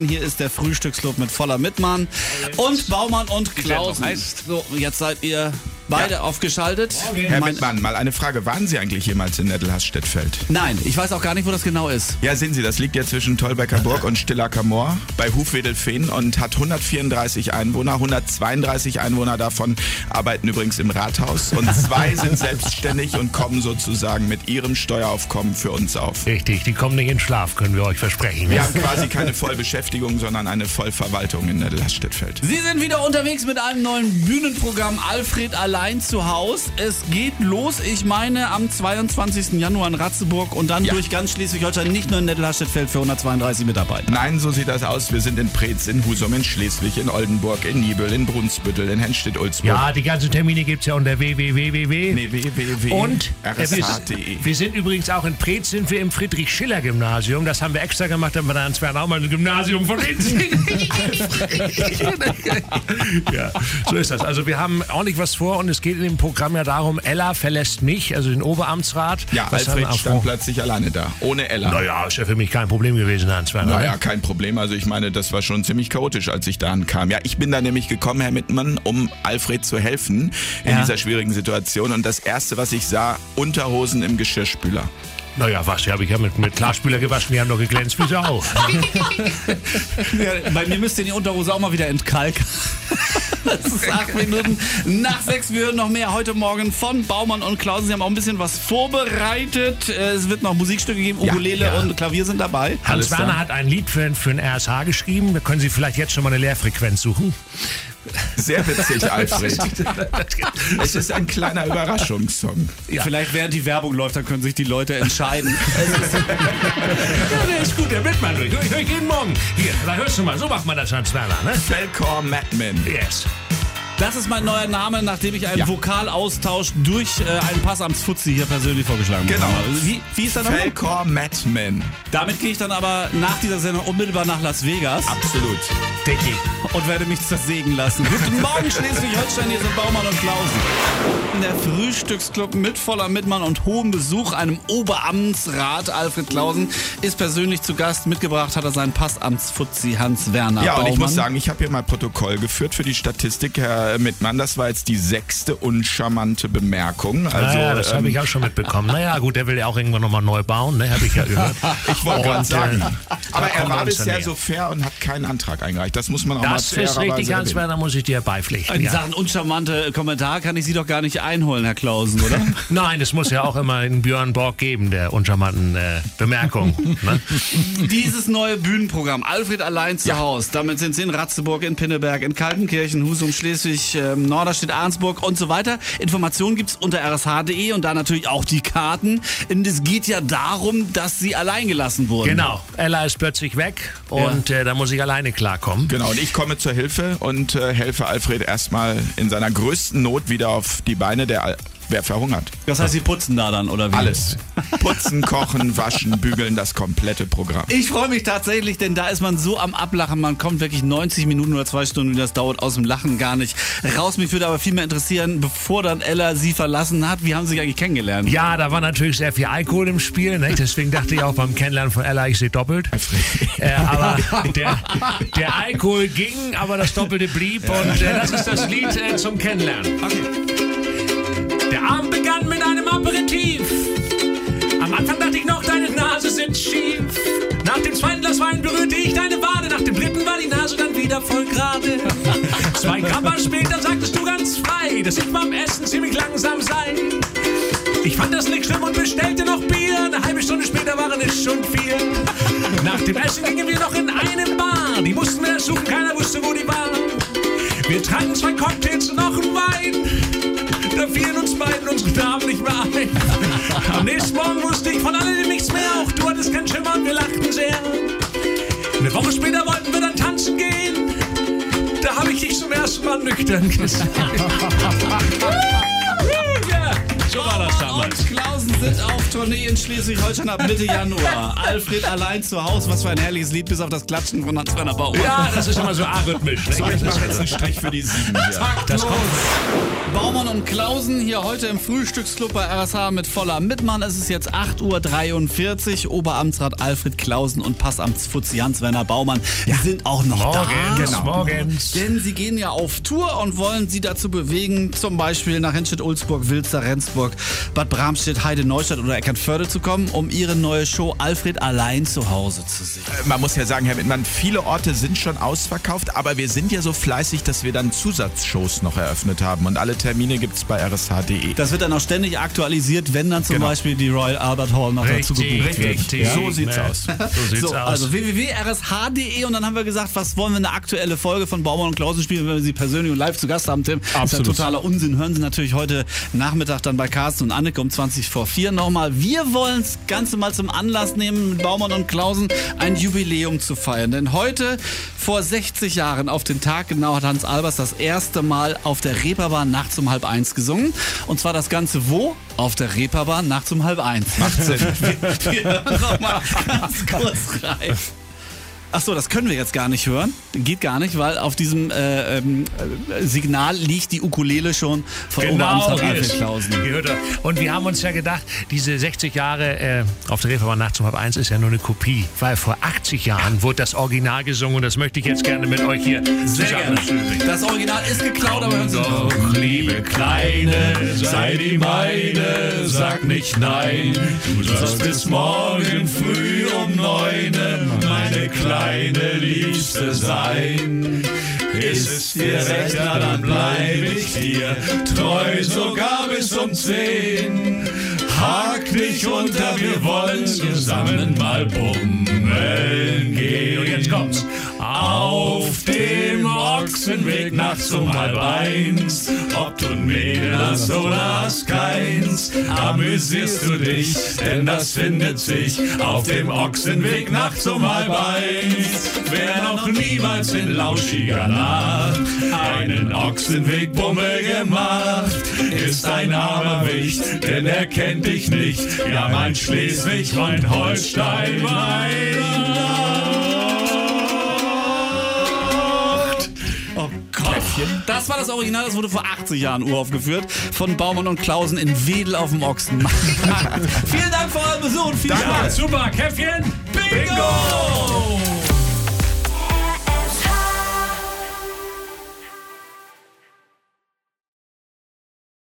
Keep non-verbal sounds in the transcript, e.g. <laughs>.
Hier ist der Frühstücksclub mit voller Mitmann und Baumann und Klausen. So, jetzt seid ihr beide Ja. aufgeschaltet. Herr Mein- Wittmann, mal eine Frage. Waren Sie eigentlich jemals in Nettelhasstettfeld? Nein, ich weiß auch gar nicht, wo das genau ist. Ja, sehen Sie, das liegt ja zwischen Tolbecker Burg und Stillacker Moor bei Hufwedelfehn und hat 134 Einwohner. 132 Einwohner davon arbeiten übrigens im Rathaus und zwei sind <laughs> selbstständig und kommen sozusagen mit ihrem Steueraufkommen für uns auf. Richtig, die kommen nicht in Schlaf, können wir euch versprechen. Wir haben quasi keine Vollbeschäftigung, sondern eine Vollverwaltung in Nettelhasstettfeld. Sie sind wieder unterwegs mit einem neuen Bühnenprogramm Alfred allein zu Haus. Es geht los, ich meine, am 22. Januar in Ratzeburg und dann Ja. durch ganz Schleswig-Holstein, nicht nur in Nettelhasstettfeld für 132 Mitarbeiter. Nein, so sieht das aus. Wir sind in Preetz, in Husum, in Schleswig, in Oldenburg, in Niebel, in Brunsbüttel, in Henstedt-Ulzburg. Ja, die ganzen Termine gibt's ja unter www. Nee, www. Und wir, rsh.de. wir sind übrigens auch in Preetz, sind wir im Friedrich-Schiller-Gymnasium. Das haben wir extra gemacht, damit wir da ins auch mal ein Gymnasium von <laughs> innen <laughs> Ja, so ist das. Also wir haben ordentlich was vor und es geht in dem Programm ja darum, Ella verlässt mich, also den Oberamtsrat. Ja, was Alfred stand plötzlich alleine da. Ohne Ella. Naja, ist ja für mich kein Problem gewesen, Hans Werner. Naja, kein Problem. Also ich meine, das war schon ziemlich chaotisch, als ich da ankam. Ja, ich bin da nämlich gekommen, Herr Mittmann, um Alfred zu helfen in Ja. dieser schwierigen Situation. Und das Erste, was ich sah, Unterhosen im Geschirrspüler. Naja, was, die habe ich ja mit, mit Klarspüler gewaschen, die haben doch geglänzt wie sie auch. <laughs> Ja, bei mir müsst ihr die Unterhose auch mal wieder entkalken. <laughs> Das ist acht Minuten nach sechs. Wir hören noch mehr heute Morgen von Baumann und Klausen. Sie haben auch ein bisschen was vorbereitet. Äh, Es wird noch Musikstücke geben. Ja, Ukulele ja. und Klavier sind dabei. Hans Werner hat ein Lied für, für den RSH geschrieben. Da können Sie vielleicht jetzt schon mal eine Leerfrequenz suchen. Sehr witzig, <laughs> Alfred. es ist ein kleiner Überraschungssong. Vielleicht während die Werbung läuft, dann können sich die Leute entscheiden. <laughs> Ja, der ist gut, der Wittmann durch. Hör ich, hör ich jeden Morgen. Hier, da hörst du mal, so macht man das, Hans Werner, ne? Felcor Madman. Yes. Das ist mein neuer Name, nachdem ich einen Ja. Vokalaustausch durch äh, einen Passamtsfuzzi hier persönlich vorgeschlagen Genau. habe. Wie, wie ist der Name? Felcor Madman. Damit gehe ich dann aber nach dieser Sendung unmittelbar nach Las Vegas Absolut. Dicky. und werde mich zersägen lassen. Guten <laughs> Morgen, Schleswig-Holstein, hier sind Baumann und Klausen. Der Frühstücksclub mit voller Mitmann und hohem Besuch, einem Oberamtsrat, Alfred Klausen, ist persönlich zu Gast. Mitgebracht hat er seinen Passamtsfuzzi Hans Werner Ja, und ich Baumann. muss sagen, ich habe hier mal Protokoll geführt für die Statistik, Herr Mittmann. Das war jetzt die sechste uncharmante Bemerkung. Also, naja, das ähm, habe ich auch schon mitbekommen. Naja, gut, der will ja auch irgendwann nochmal neu bauen, ne? Habe ich ja gehört. <laughs> Ich wollte gerade sagen. äh, Aber da er war bisher so fair und hat keinen Antrag eingereicht. Das muss man auch mal Das ist richtig, Hans. Werner, muss ich dir beipflichten. In Ja. Sachen uncharmante Kommentar kann ich Sie doch gar nicht einholen, Herr Klausen, oder? <laughs> Nein, es muss ja auch immer einen Björn Borg geben, der uncharmanten äh, Bemerkung. Ne? <laughs> Dieses neue Bühnenprogramm, Alfred allein zu Haus, damit sind Sie in Ratzeburg, in Pinneberg, in Kaltenkirchen, Husum, Schleswig, ähm, Norderstedt, Arnsburg und so weiter. Informationen gibt's unter rsh.de und da natürlich auch die Karten. Und es geht ja darum, dass Sie allein gelassen wurden. Genau, Ella ist plötzlich weg und äh, da muss ich alleine klarkommen. Genau, und ich komme zur Hilfe und äh, helfe Alfred erstmal in seiner größten Not wieder auf die Beine. Der Wer verhungert? Das heißt, Sie putzen da dann, oder wie? Alles. Putzen, kochen, waschen, bügeln, das komplette Programm. Ich freue mich tatsächlich, denn da ist man so am Ablachen. Man kommt wirklich 90 Minuten oder zwei Stunden, wie das dauert, aus dem Lachen gar nicht raus. Mich würde aber viel mehr interessieren, bevor dann Ella Sie verlassen hat, wie haben Sie sich eigentlich kennengelernt? Ja, da war natürlich sehr viel Alkohol im Spiel. Ne? Deswegen dachte ich auch beim Kennenlernen von Ella, ich sehe doppelt. Äh, aber der, der Alkohol ging, aber das Doppelte blieb. Und äh, das ist das Lied äh, zum Kennenlernen. Der Abend begann mit einem Aperitif. Am Anfang dachte ich noch, deine Nase sitzt schief. Nach dem zweiten Glas Wein berührte ich deine Wade. Nach dem dritten war die Nase dann wieder voll gerade. <laughs> Zwei Gramm später sagtest du ganz frei, dass ich beim Essen ziemlich langsam sei. Ich fand das nicht schlimm und bestellte noch Bier. Eine halbe Stunde später waren es schon vier. Nach dem Essen gingen wir noch in eine Bar. Die mussten wir suchen, keiner wusste, wo die war. Wir tranken zwei Cocktails und noch einen Wein. Da fielen uns beiden unsere Namen nicht mehr ein. Am nächsten Morgen wusste ich von alledem nichts mehr. Auch du hattest keinen Schimmer und wir lachten sehr. Eine Woche später wollten wir dann tanzen gehen. Da habe ich dich zum ersten Mal nüchtern gesehen. Ja. So war das damals. Und Klausen sind auf Tournee in Schleswig-Holstein ab Mitte Januar. <laughs> Alfred allein zu Hause. Was für ein herrliches Lied, bis auf das Klatschen von Hans-Werner Baumann. Ja, das ist immer so arrhythmisch. So, ich mache jetzt einen Strich für die sieben hier. Das kommt. Baumann und Klausen hier heute im Frühstücksclub bei RSH mit voller Mitmann. Es ist jetzt 8.43 Uhr. Oberamtsrat Alfred Klausen und Passamtsfutzi Hans-Werner Baumann die sind auch noch da. Morgens, Genau. morgens. Denn sie gehen ja auf Tour und wollen sie dazu bewegen, zum Beispiel nach Henstedt-Ulzburg, Wilster, Rendsburg, Bad Bramstedt, Heide, Neustadt oder Eckernförde zu kommen, um ihre neue Show Alfred allein zu Hause zu sehen. Man muss ja sagen, Herr Wittmann, viele Orte sind schon ausverkauft, aber wir sind ja so fleißig, dass wir dann Zusatzshows noch eröffnet haben. Und alle Termine gibt's bei rsh.de. Das wird dann auch ständig aktualisiert, wenn dann zum Genau. Beispiel die Royal Albert Hall noch dazu gebucht wird. richtig. So sieht's aus. So sieht's So, aus. also www.rsh.de und dann haben wir gesagt, was wollen wir eine aktuelle Folge von Baumann und Klausen spielen, wenn wir sie persönlich und live zu Gast haben, Tim. Das ist ja Absolut. totaler Unsinn. Hören Sie natürlich heute Nachmittag dann bei Carsten und Anneke um 20 vor 4 nochmal. Wir wollen das Ganze mal zum Anlass nehmen, mit Baumann und Klausen ein Jubiläum zu feiern. Denn heute, vor 60 Jahren, auf den Tag genau, hat Hans Albers das erste Mal auf der Reeperbahn nachts um halb eins gesungen. Und zwar das Ganze wo? Auf der Reeperbahn nachts um halb eins. Macht Sinn. <laughs> Wir hören noch mal ganz kurz rein. Ach so, das können wir jetzt gar nicht hören. Geht gar nicht, weil auf diesem äh, äh, Signal liegt die Ukulele schon von Genau, ist- Klausen. Und wir haben uns ja gedacht, diese 60 Jahre äh, auf der Reeperbahn nachts um halb eins ist ja nur eine Kopie, weil vor 80 Jahren wurde das Original gesungen und das möchte ich jetzt gerne mit euch hier zusammen spielen. Das Original ist geklaut, aber hören Sie Doch, liebe Kleine, sei die meine, sag nicht nein. Du sollst bis morgen früh um neun meine kleine Liebste sein. Ist es dir recht, dann bleib ich dir treu, sogar bis um zehn. Hak dich unter, wir wollen zusammen mal bummeln gehen. Und jetzt kommt's. Dem Ochsenweg nachts um halb eins, ob du ein Mädel oder hast keins, amüsierst du dich, denn das findet sich auf dem Ochsenweg nachts um halb eins. Wer noch niemals in lauschiger Nacht einen Ochsenwegbummel gemacht, ist ein armer Wicht, denn er kennt dich nicht. Ja, mein Schleswig, mein Holstein, mein Oh Gott. Das war das Original, das wurde vor 80 Jahren uraufgeführt von Baumann und Klausen in Wedel auf dem Ochsenmarkt. <laughs> Vielen Dank für euren Besuch und viel Danke. Spaß. Super, Käffchen, Bingo!